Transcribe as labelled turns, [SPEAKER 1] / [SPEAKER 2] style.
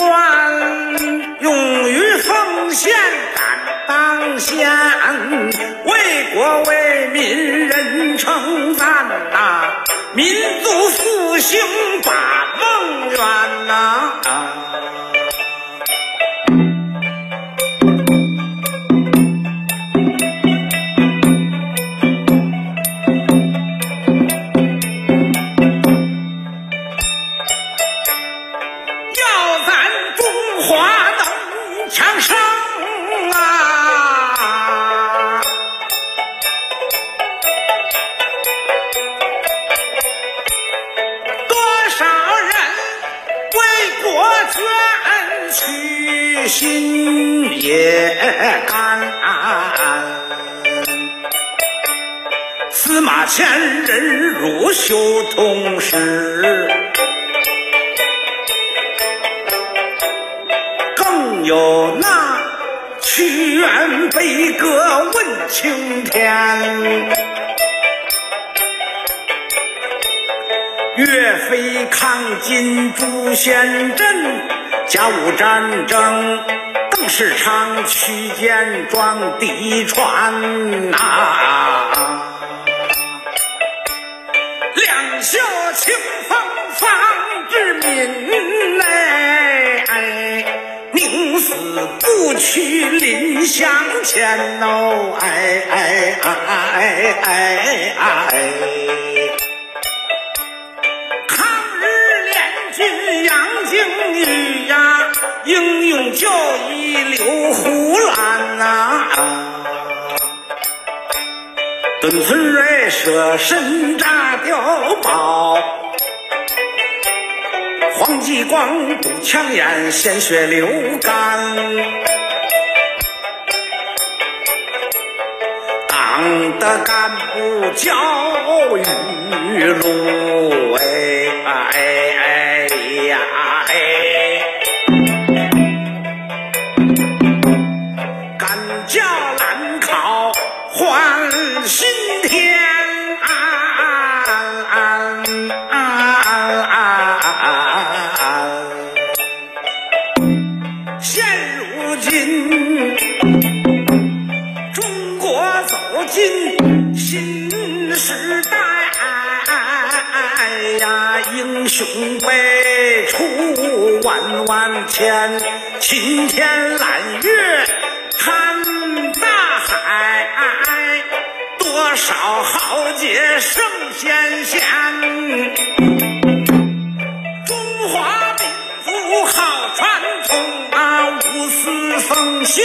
[SPEAKER 1] 官，勇于奉献敢当先，为国为民人称赞呐，民族复兴把梦圆呐。屈，心也甘。司马迁人如修通史。更有那屈原悲歌问青天，岳飞抗金诛仙阵，甲午战争，邓世昌驱剑撞敌船呐、两袖清风方知民嘞，哎，宁死不屈临湘前哦，哎哎哎哎哎，抗杨靖宇呀，英勇就义刘胡兰呐、啊墩村瑞舍身炸碉堡，黄继光堵枪眼，鲜血流干。党的干部教育路，哎教蓝考换新天，现如今，中国走进新时代呀，英雄辈出万万千，青天揽少豪杰圣先贤，中华民族好传统啊，无私奉献。